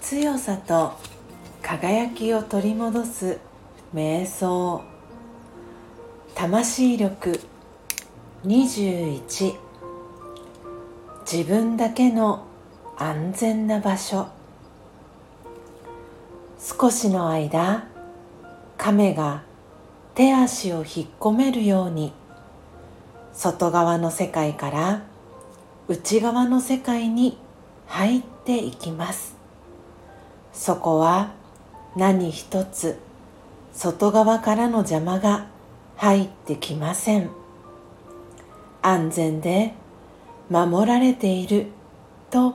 強さと輝きを取り戻す瞑想。魂力。21自分だけの安全な場所。少しの間亀が手足を引っ込めるように。外側の世界から内側の世界に入っていきます。そこは何一つ外側からの邪魔が入ってきません。安全で守られていると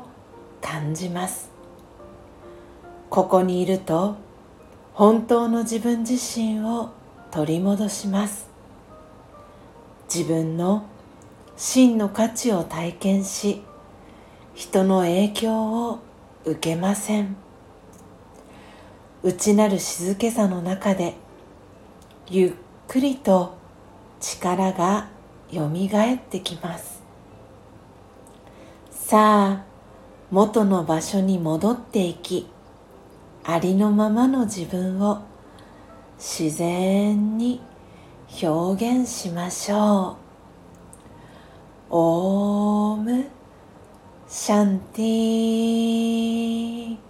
感じます。ここにいると本当の自分自身を取り戻します。自分の真の価値を体験し人の影響を受けません。内なる静けさの中でゆっくりと力がよみがえってきます。さあ元の場所に戻っていきありのままの自分を自然に表現しましょう。オームシャンティー。